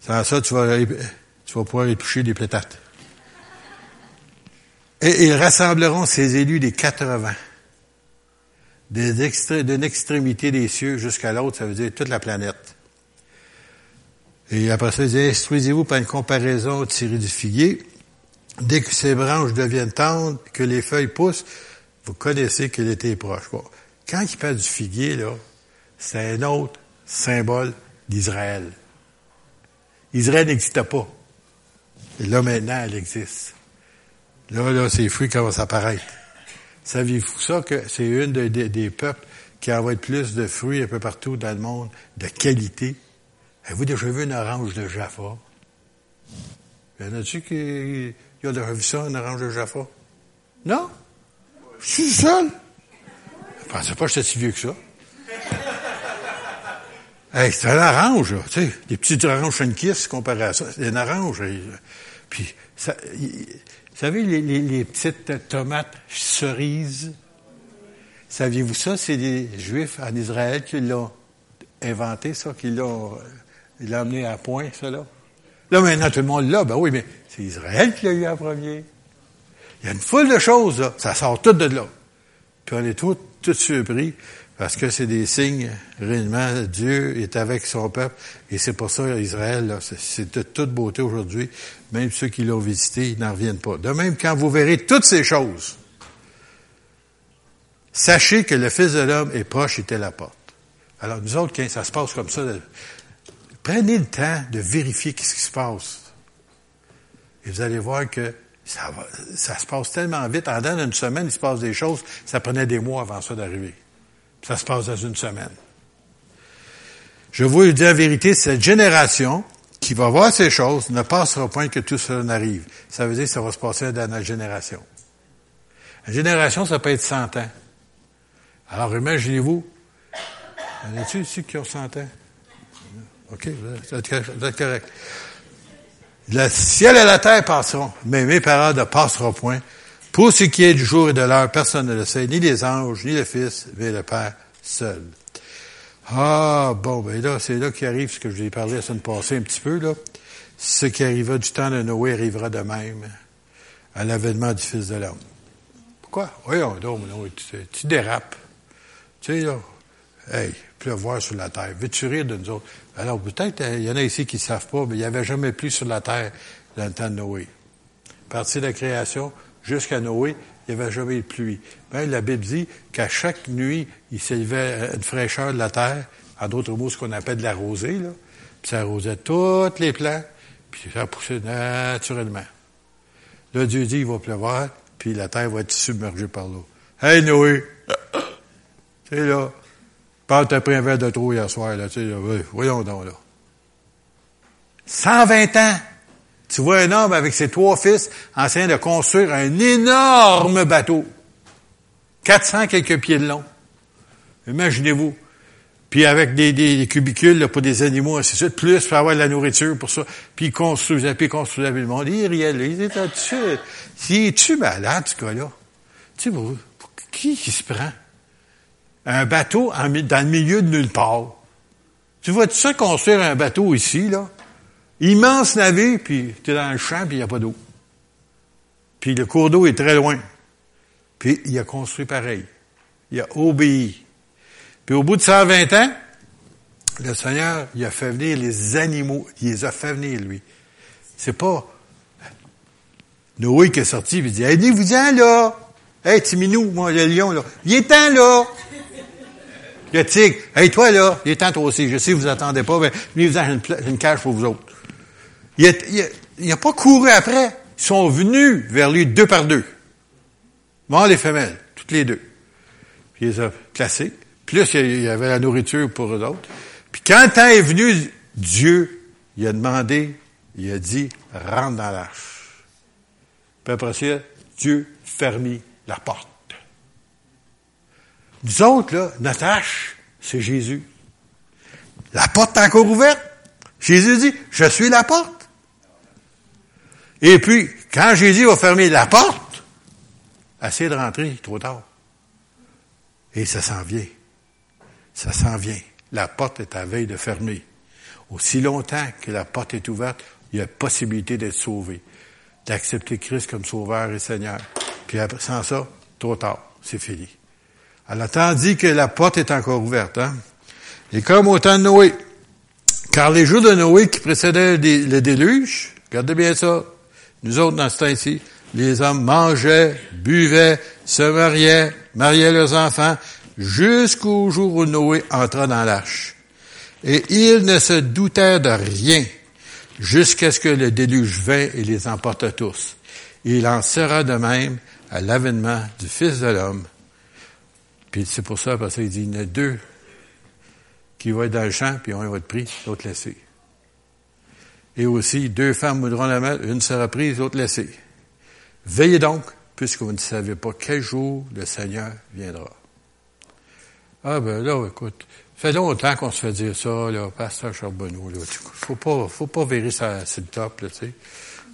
Sans ça, tu vas tu vas pouvoir éplucher des plétates. Et ils rassembleront ces élus des quatre vents, d'une extrémité des cieux jusqu'à l'autre, ça veut dire toute la planète. Et après ça, ils disent, instruisez-vous par une comparaison tirée du figuier. Dès que ces branches deviennent tendres, que les feuilles poussent, vous connaissez que l'été est proche. Quand il parle du figuier, là, c'est un autre symbole d'Israël. Israël n'existait pas. Et là, maintenant, elle existe. Là, là, ces fruits commencent à apparaître. Saviez-vous ça que c'est une des peuples qui envoie plus de fruits un peu partout dans le monde, de qualité? Avez-vous déjà vu une orange de Jaffa? Y en a-tu y a déjà vu ça, une orange de Jaffa? Non? Je suis seul. Je pensais pas que j'étais si vieux que ça. hey, c'est une orange, tu sais, des petites oranges kiss comparé à ça. C'est une orange. Puis, vous savez, les, petites tomates cerises, saviez-vous ça? C'est les Juifs en Israël qui l'ont inventé, ça, qui l'ont il amené à point, ça, là. Là, maintenant, tout le monde l'a. Ben oui, mais c'est Israël qui l'a eu en premier. Il y a une foule de choses, là. Ça sort tout de là. Puis on est tous tout surpris parce que c'est des signes, réellement, Dieu est avec son peuple, et c'est pour ça Israël, c'est de toute beauté aujourd'hui, même ceux qui l'ont visité, ils n'en reviennent pas. De même, quand vous verrez toutes ces choses, sachez que le Fils de l'homme est proche, était la porte. Alors, nous autres, quand ça se passe comme ça, prenez le temps de vérifier ce qui se passe. Et vous allez voir que ça, ça se passe tellement vite. En dedans d'une semaine, il se passe des choses, ça prenait des mois avant ça d'arriver. Ça se passe dans une semaine. Je vous dis la vérité, cette génération qui va voir ces choses ne passera point que tout cela n'arrive. Ça veut dire que ça va se passer dans notre génération. Une génération, ça peut être 100 ans. Alors imaginez-vous, en a-tu ici qui ont 100 ans? OK, êtes correct. Le ciel et la terre passeront, mais mes parents ne passeront point. Pour ce qui est du jour et de l'heure, personne ne le sait, ni les anges, ni le Fils, mais le Père seul. Ah, bon, ben là, c'est là qu'arrive ce que je vous ai parlé la semaine passée un petit peu, là. Ce qui arriva du temps de Noé arrivera de même à l'avènement du Fils de l'homme. Pourquoi? Voyons donc, tu, tu dérapes. Tu sais, là, hey, pleuvoir sur la terre. Veux-tu rire de nous autres? Alors, peut-être, il y en a ici qui ne savent pas, mais il n'y avait jamais plus sur la terre dans le temps de Noé. À partir de la création, jusqu'à Noé, il n'y avait jamais de pluie. Ben, la Bible dit qu'à chaque nuit, il s'élevait une fraîcheur de la terre, en d'autres mots, ce qu'on appelle de la rosée, là. Puis ça arrosait toutes les plants, puis ça poussait naturellement. Là, Dieu dit, il va pleuvoir, puis la terre va être submergée par l'eau. Hey, Noé! Sais, là, Paul t'a pris un verre de trop hier soir, là, tu sais, voyons donc, là. 120 ans! Tu vois un homme avec ses trois fils en train de construire un énorme bateau. 400 quelques pieds de long. Imaginez-vous. Puis avec des, des, cubicules là, pour des animaux, ainsi de suite, plus pour avoir de la nourriture pour ça. Puis il construisait, puis il construisait, le monde, il là, il était tu malade, ce gars-là? Tu sais, qui qui se prend? Un bateau en, dans le milieu de nulle part. Tu vois-tu ça construire un bateau ici, là? Immense navire, puis tu es dans le champ, puis il n'y a pas d'eau. Puis le cours d'eau est très loin. Puis il a construit pareil. Il a obéi. Puis au bout de 120 ans, le Seigneur, il a fait venir les animaux. Il les a fait venir, lui. C'est pas... Noé qui est sorti, il dit, aidez-vous-en là. Hey, Timinou, moi, le lion, là. Temps, là. Le tigre, hey, toi, là, il est temps, toi aussi. Je sais, vous attendez pas, mais venez-vous une, une cage pour vous autres. Il n'a pas couru après. Ils sont venus vers lui deux par deux. Mâles les femelles, toutes les deux. Puis il les a classés. Plus il y avait la nourriture pour eux autres. Puis quand le temps est venu, Dieu, il a demandé, il a dit, rentre dans l'arche. Puis après ça, Dieu fermit la porte. Nous autres, là, notre c'est Jésus. La porte est encore ouverte. Jésus dit, je suis la porte. Et puis, quand Jésus va fermer la porte, essayez de rentrer, trop tard. Et ça s'en vient. Ça s'en vient. La porte est à veille de fermer. Aussi longtemps que la porte est ouverte, il y a possibilité d'être sauvé, d'accepter Christ comme sauveur et Seigneur. Puis sans ça, trop tard, c'est fini. Alors, tandis que la porte est encore ouverte, hein? Et comme au temps de Noé. Car les jours de Noé qui précédaient le déluge, regardez bien ça, nous autres dans ce temps-ci, les hommes mangeaient, buvaient, se mariaient, mariaient leurs enfants, jusqu'au jour où Noé entra dans l'arche. Et ils ne se doutèrent de rien, jusqu'à ce que le déluge vint et les emporta tous. Il en sera de même à l'avènement du Fils de l'homme. Puis c'est pour ça, parce qu'il dit, il y en a deux qui vont être dans le champ, puis un va être pris, l'autre laissé. Et aussi, deux femmes voudront la mettre, une sera prise, l'autre laissée. Veillez donc, puisque vous ne savez pas quel jour le Seigneur viendra. Ah ben là, écoute, fait longtemps qu'on se fait dire ça, là, pasteur Charbonneau, là. Faut pas, faut pas virer ça sur le top, là, tu sais.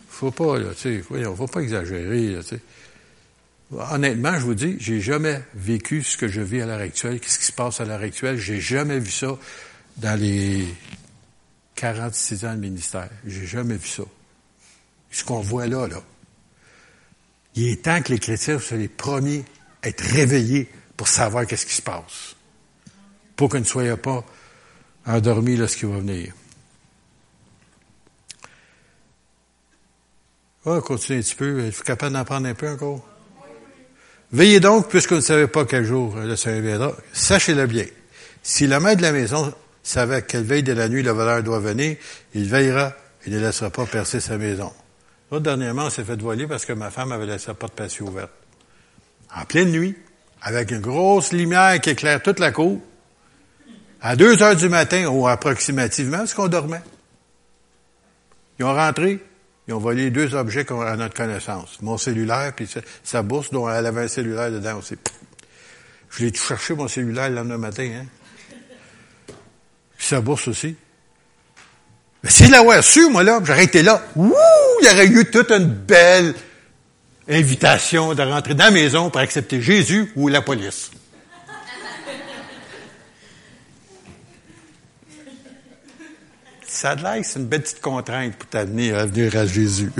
Faut pas, là, tu sais, faut pas exagérer, là, tu sais. Honnêtement, je vous dis, j'ai jamais vécu ce que je vis à l'heure actuelle, qu'est-ce qui se passe à l'heure actuelle? J'ai jamais vu ça dans les 46 ans de ministère. J'ai jamais vu ça. Ce qu'on voit là, là. Il est temps que les chrétiens soient les premiers à être réveillés pour savoir qu'est-ce qui se passe. Pour qu'ils ne soient pas endormis lorsqu'il va venir. On va continuer un petit peu. Êtes-vous capable d'en prendre un peu encore? Veillez donc, puisque vous ne savez pas quel jour le Seigneur viendra, sachez-le bien. Si la main de la maison savait quelle veille de la nuit le voleur doit venir, il veillera et ne laissera pas percer sa maison. L'autre, dernièrement, on s'est fait voler parce que ma femme avait laissé la porte passée ouverte. En pleine nuit, avec une grosse lumière qui éclaire toute la cour, à deux heures du matin, ou approximativement, parce qu'on dormait. Ils ont rentré, ils ont volé deux objets à notre connaissance. Mon cellulaire, puis sa bourse, dont elle avait un cellulaire dedans aussi. Je l'ai tout cherché, mon cellulaire, le lendemain matin. Hein? Puis sa bourse aussi. Mais s'il l'avait su, moi, là, j'aurais été là. Ouh! Il y aurait eu toute une belle invitation de rentrer dans la maison pour accepter Jésus ou la police. Ça a l'air, c'est une belle petite contrainte pour t'amener à venir à Jésus.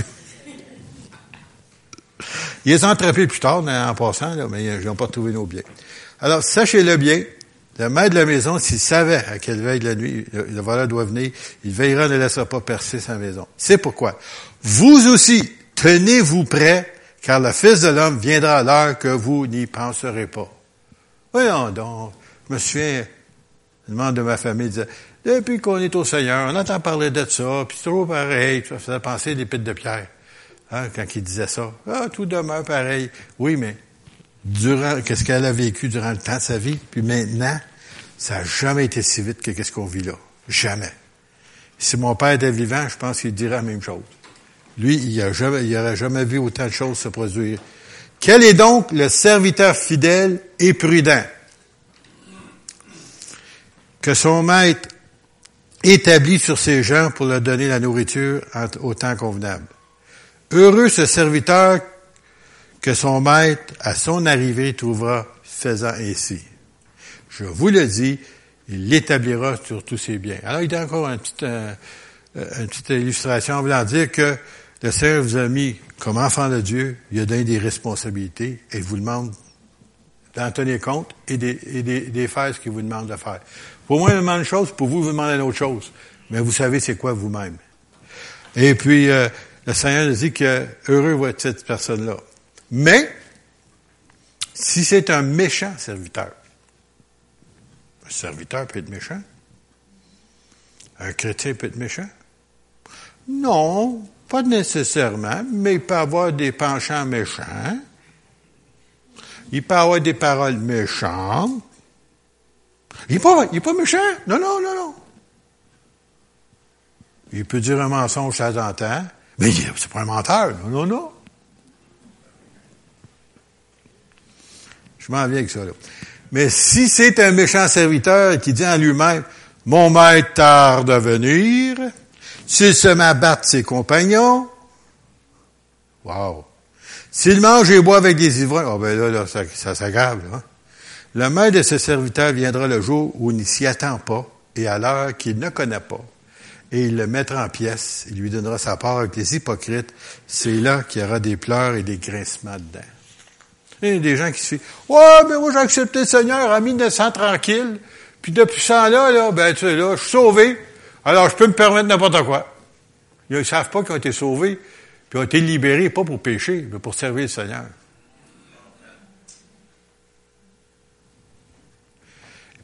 Ils les ont attrapés plus tard, en passant, là, mais ils n'ont pas trouvé nos biens. Alors, sachez-le bien, le maître de la maison, s'il savait à quelle veille de la nuit le, voleur doit venir, il veillera ne laissera pas percer sa maison. C'est pourquoi. Vous aussi, tenez-vous prêts, car le Fils de l'homme viendra à l'heure que vous n'y penserez pas. Voyons donc. Je me souviens, le membre de ma famille disait, depuis qu'on est au Seigneur, on entend parler de ça, puis c'est trop pareil. Ça faisait penser des pites de pierre. Hein, quand il disait ça. Ah, tout demeure pareil. Oui, mais durant, qu'est-ce qu'elle a vécu durant le temps de sa vie, puis maintenant, ça n'a jamais été si vite que qu'est-ce qu'on vit là. Jamais. Si mon père était vivant, je pense qu'il dirait la même chose. Lui, il n'aurait jamais, jamais vu autant de choses se produire. Quel est donc le serviteur fidèle et prudent? Que son maître établit sur ses gens pour leur donner la nourriture au temps convenable. Heureux ce serviteur que son maître, à son arrivée, trouvera faisant ainsi. Je vous le dis, il l'établira sur tous ses biens. Alors, il y a encore une petite, une petite illustration en voulant dire que le Seigneur vous a mis comme enfant de Dieu, il a donné des responsabilités et il vous demande d'en tenir compte et de, et de, faire ce qu'il vous demande de faire. Pour moi, il me demande une chose, pour vous, il vous demande une autre chose. Mais vous savez c'est quoi vous-même. Et puis, euh, le Seigneur nous dit que heureux va être cette personne-là. Mais, si c'est un méchant serviteur, un serviteur peut être méchant. Un chrétien peut être méchant. Non, pas nécessairement, mais il peut avoir des penchants méchants. Il peut avoir des paroles méchantes. Il n'est pas, il est pas méchant. Non, non, non, non. Il peut dire un mensonge de temps temps, mais c'est pas un menteur. Non, non, non. Je m'en viens avec ça, là. Mais si c'est un méchant serviteur qui dit en lui-même, mon maître tarde à venir, s'il se met à battre ses compagnons, wow. S'il mange et boit avec des ivrognes, oh ben là, là ça, ça s'aggrave, hein. Le maître de ses serviteurs viendra le jour où il ne s'y attend pas et à l'heure qu'il ne connaît pas. Et il le mettra en pièces. Il lui donnera sa part avec les hypocrites. C'est là qu'il y aura des pleurs et des grincements dedans. Il y a des gens qui se disent, ouais, mais moi j'ai accepté le Seigneur à 1900 tranquille. Puis depuis ça là, là, ben tu sais, là, je suis sauvé. Alors je peux me permettre n'importe quoi. Ils ne savent pas qu'ils ont été sauvés, puis ont été libérés, pas pour pécher, mais pour servir le Seigneur.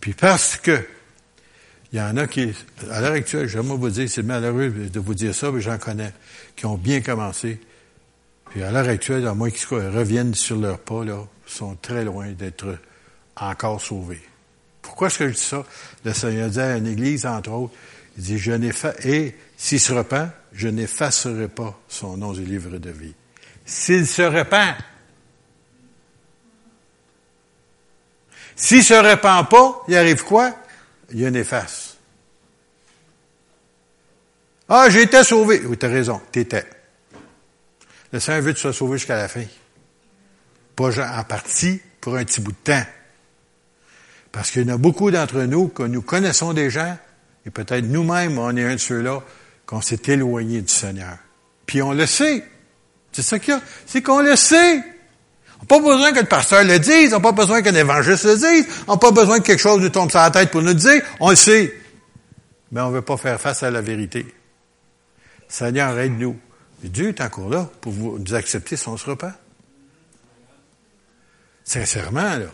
Puis parce que il y en a qui, à l'heure actuelle, j'aimerais vous dire, c'est malheureux de vous dire ça, mais j'en connais, qui ont bien commencé, puis à l'heure actuelle, à moins qu'ils reviennent sur leur pas, là, sont très loin d'être encore sauvés. Pourquoi est-ce que je dis ça? Le Seigneur dit à une église, entre autres, il dit, je et s'il se repent, je n'effacerai pas son nom du livre de vie. S'il se repent, s'il se repent pas, il arrive quoi? Il y a une efface. Ah, j'étais sauvé. Oui, as raison, t'étais. Le Seigneur veut que tu sois sauvé jusqu'à la fin. Pas en partie pour un petit bout de temps. Parce qu'il y en a beaucoup d'entre nous que nous connaissons des gens, et peut-être nous-mêmes, on est un de ceux-là, qu'on s'est éloigné du Seigneur. Puis on le sait. C'est ça qu'il y a. C'est qu'on le sait. On n'a pas besoin que le pasteur le dise, on n'a pas besoin qu'un évangéliste le dise, on n'a pas besoin que quelque chose nous tombe sur la tête pour nous le dire, on le sait. Mais on ne veut pas faire face à la vérité. Seigneur, aide-nous. Dieu est encore là pour nous accepter son repas. Sincèrement, là.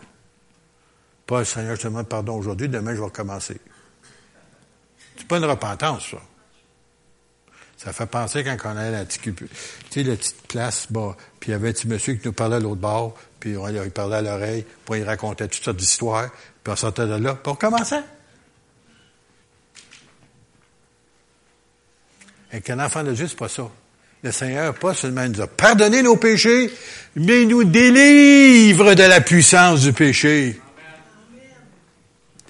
Pas Seigneur, je te demande pardon aujourd'hui, demain je vais recommencer. C'est pas une repentance, ça. Ça fait penser quand on allait à la petite, tu sais, la petite place, bah, puis il y avait un petit monsieur qui nous parlait à l'autre bord, puis on, il parlait à l'oreille, puis il racontait toutes sortes d'histoires, puis on sortait de là, puis on recommençait. Et qu'un enfant de Dieu, c'est pas ça le Seigneur, pas seulement nous a pardonné nos péchés, mais nous délivre de la puissance du péché.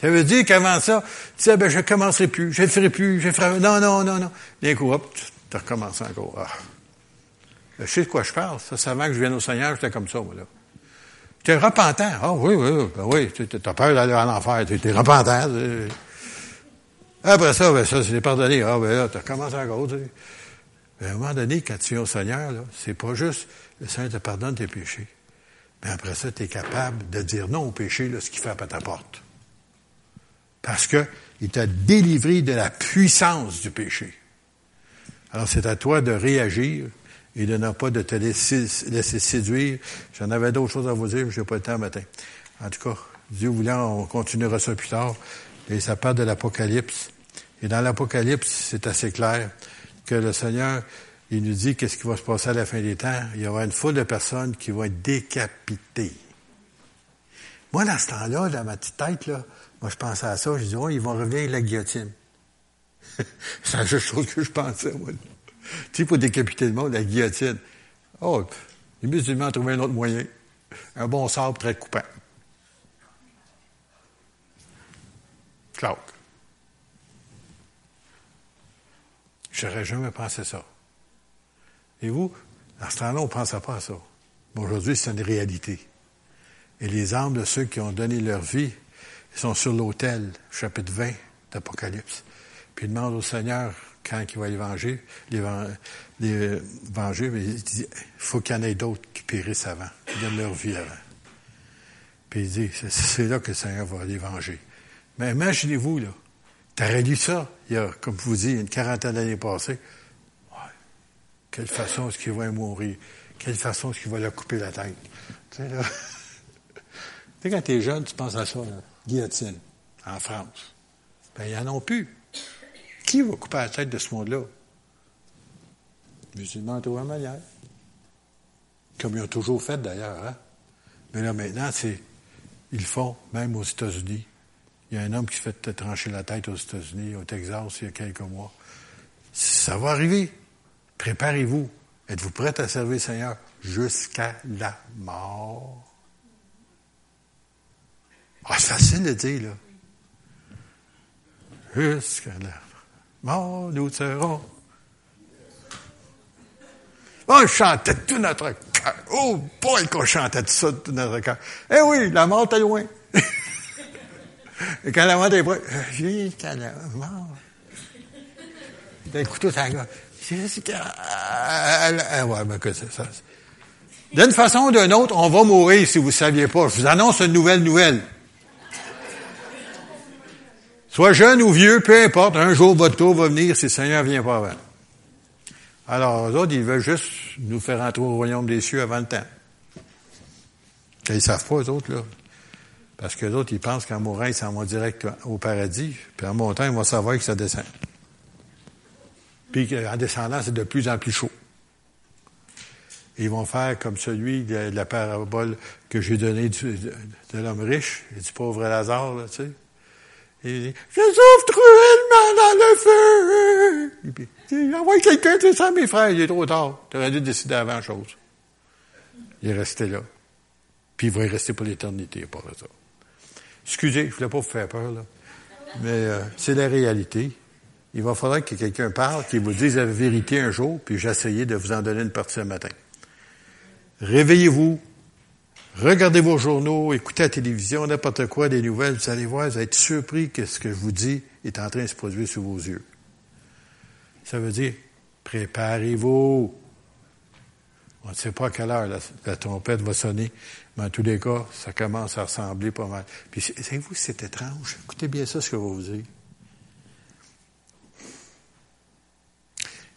Ça veut dire qu'avant ça, tu sais, ben, je commencerai plus, je ne ferai plus, je ferai... Non, non, non, non. D'un coup, hop, tu recommences encore. Ah. Je sais de quoi je parle. Ça, c'est avant que je vienne au Seigneur, j'étais comme ça, moi, là. Tu es repentant. Ah oui, oui, ben oui. Tu as peur d'aller à l'enfer. Tu es repentant. Après ça, ben ça, c'est pardonné. Ah ben là, tu recommences encore. Tu sais à un moment donné, quand tu viens au Seigneur, c'est pas juste le Seigneur te pardonne tes péchés. Mais après ça, tu es capable de dire non au péché, là, ce qui frappe à ta porte. Parce que il t'a délivré de la puissance du péché. Alors, c'est à toi de réagir et de ne pas te laisser, séduire. J'en avais d'autres choses à vous dire, mais j'ai pas le temps matin. En tout cas, Dieu voulant, on continuera ça plus tard. Et ça parle de l'Apocalypse. Et dans l'Apocalypse, c'est assez clair que le Seigneur, il nous dit qu'est-ce qui va se passer à la fin des temps. Il y aura une foule de personnes qui vont être décapitées. Moi, dans ce temps-là, dans ma petite tête, là, moi, je pensais à ça. Je dis, oh, ils vont revenir avec la guillotine. C'est la seule chose que je pensais, moi. Tu sais, pour décapiter le monde, la guillotine. Oh, les musulmans ont trouvé un autre moyen. Un bon sabre très coupant. Claude. J'aurais jamais pensé ça. Et vous, dans ce temps-là, on ne pensait pas à ça. Mais aujourd'hui, c'est une réalité. Et les âmes de ceux qui ont donné leur vie, ils sont sur l'autel, chapitre 20 d'Apocalypse. Puis ils demandent au Seigneur, quand il va l'évangile, l'évangile, mais il dit, faut qu'il y en ait d'autres qui périssent avant, qui donnent leur vie avant. Puis il dit, c'est là que le Seigneur va l'évangile. Mais imaginez-vous, là, T'aurais lu ça, il y a, comme je vous dis, une quarantaine d'années passées. Ouais. quelle façon est-ce qu'il va mourir? Quelle façon est-ce qu'il va leur couper la tête? Tu sais, là. tu sais, quand t'es jeune, tu penses à ça, là. Guillotine, en France. Ben, ils n'en ont plus. Qui va couper la tête de ce monde-là? Musulmans de la manière. Comme ils ont toujours fait d'ailleurs, hein? Mais là, maintenant, c'est. Ils le font, même aux États-Unis. Il y a un homme qui se fait trancher la tête aux États-Unis, au Texas, il y a quelques mois. Ça va arriver. Préparez-vous. Êtes-vous prêts à servir le Seigneur jusqu'à la mort? Ah, c'est facile de dire, là. Jusqu'à la mort, nous serons. On chantait tout notre cœur. Oh boy, qu'on chantait tout ça tout notre cœur. Eh oui, la mort est loin. Et quand la mort est près, jusqu'à la mort. D'un couteau ça la Jusqu'à... Ah ouais, ben que c'est ça. D'une façon ou d'une autre, on va mourir si vous ne saviez pas. Je vous annonce une nouvelle nouvelle. Soit jeune ou vieux, peu importe, un jour votre tour va venir si le Seigneur vient pas avant. Alors, eux autres, ils veulent juste nous faire entrer au royaume des cieux avant le temps. Ils savent pas, eux autres, là. Parce que les autres, ils pensent qu'en mourant, ils s'en vont direct au paradis. Puis en montant, ils vont savoir que ça descend. Puis en descendant, c'est de plus en plus chaud. ils vont faire comme celui de, la parabole que j'ai donnée de, l'homme riche et du pauvre Lazare, là, tu sais. Il dit, je souffre cruellement dans le feu. Et puis, envoie quelqu'un, tu sais, mes frères, il est trop tard. Tu aurais dû décider avant chose. Il est resté là. Puis il va y rester pour l'éternité, pas ça. Excusez, je voulais pas vous faire peur, là. Mais euh, c'est la réalité. Il va falloir que quelqu'un parle, qu'il vous dise la vérité un jour, puis j'essayais de vous en donner une partie ce matin. Réveillez-vous, regardez vos journaux, écoutez la télévision, n'importe quoi, des nouvelles, vous allez voir, vous allez être surpris que ce que je vous dis est en train de se produire sous vos yeux. Ça veut dire, préparez-vous. On ne sait pas à quelle heure la, trompette va sonner, mais en tous les cas, ça commence à ressembler pas mal. Puis, savez-vous, c'est étrange. Écoutez bien ça, ce que je vais vous dire.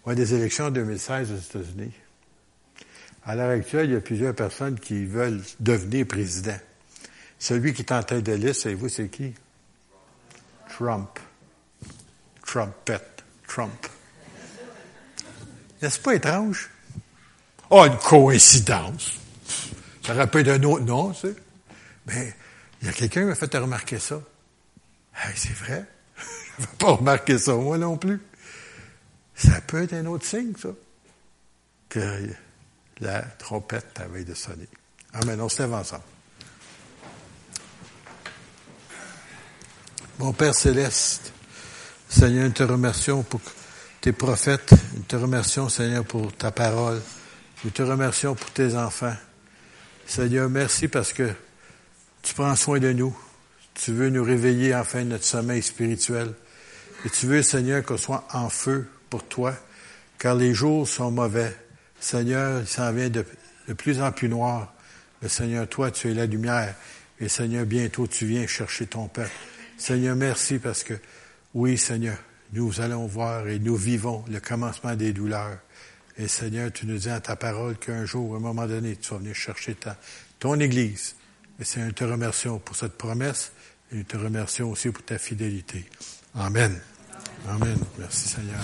A des élections en 2016 aux États-Unis. À l'heure actuelle, il y a plusieurs personnes qui veulent devenir président. Celui qui est en tête de liste, savez-vous, c'est qui? Trump. Trumpet. Trump. N'est-ce pas étrange? Oh, une coïncidence. Ça aurait pu être un autre nom, tu sais. Mais il y a quelqu'un qui m'a fait remarquer ça. Hey, c'est vrai. Je ne pas remarquer ça, moi non plus. Ça peut être un autre signe, ça, la trompette avait de sonner. Amen. On se lève ensemble. Mon Père céleste, Seigneur, nous te remercions pour tes prophètes. Nous te remercions, Seigneur, pour ta parole. Nous te remercions pour tes enfants. Seigneur, merci parce que tu prends soin de nous. Tu veux nous réveiller enfin de notre sommeil spirituel. Et tu veux, Seigneur, qu'on soit en feu pour toi, car les jours sont mauvais. Seigneur, il s'en vient de, plus en plus noir. Mais Seigneur, toi, tu es la lumière. Et Seigneur, bientôt tu viens chercher ton peuple. Seigneur, merci parce que, oui, Seigneur, nous allons voir et nous vivons le commencement des douleurs. Et Seigneur, tu nous dis à ta parole qu'un jour, à un moment donné, tu vas venir chercher ton Église. Et Seigneur, nous te remercions pour cette promesse et nous te remercions aussi pour ta fidélité. Amen. Amen. Merci Seigneur.